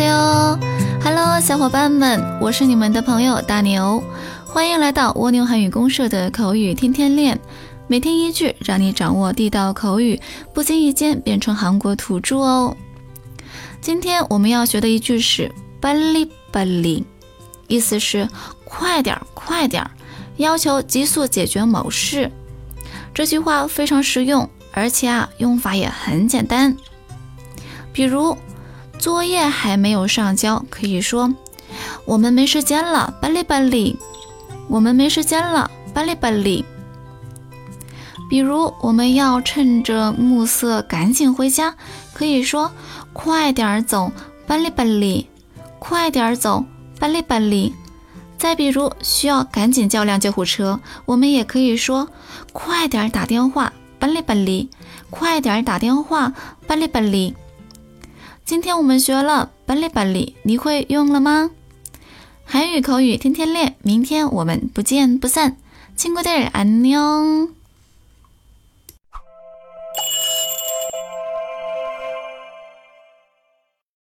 哟，Hello，小伙伴们，我是你们的朋友大牛，欢迎来到蜗牛韩语公社的口语天天练，每天一句，让你掌握地道口语，不经意间变成韩国土著哦。今天我们要学的一句是“빨리빨리”，意思是快点，快点，要求急速解决某事。这句话非常实用，而且啊，用法也很简单，比如。作业还没有上交，可以说我们没时间了，巴里巴里。我们没时间了，巴里巴里。比如我们要趁着暮色赶紧回家，可以说快点儿走，巴里巴里，快点儿走，巴里巴里。再比如需要赶紧叫辆救护车，我们也可以说快点儿打电话，巴里巴里，快点儿打电话，巴里巴里。今天我们学了빨리빨리你会用了吗？韩语口语天天练，明天我们不见不散。친구들안녕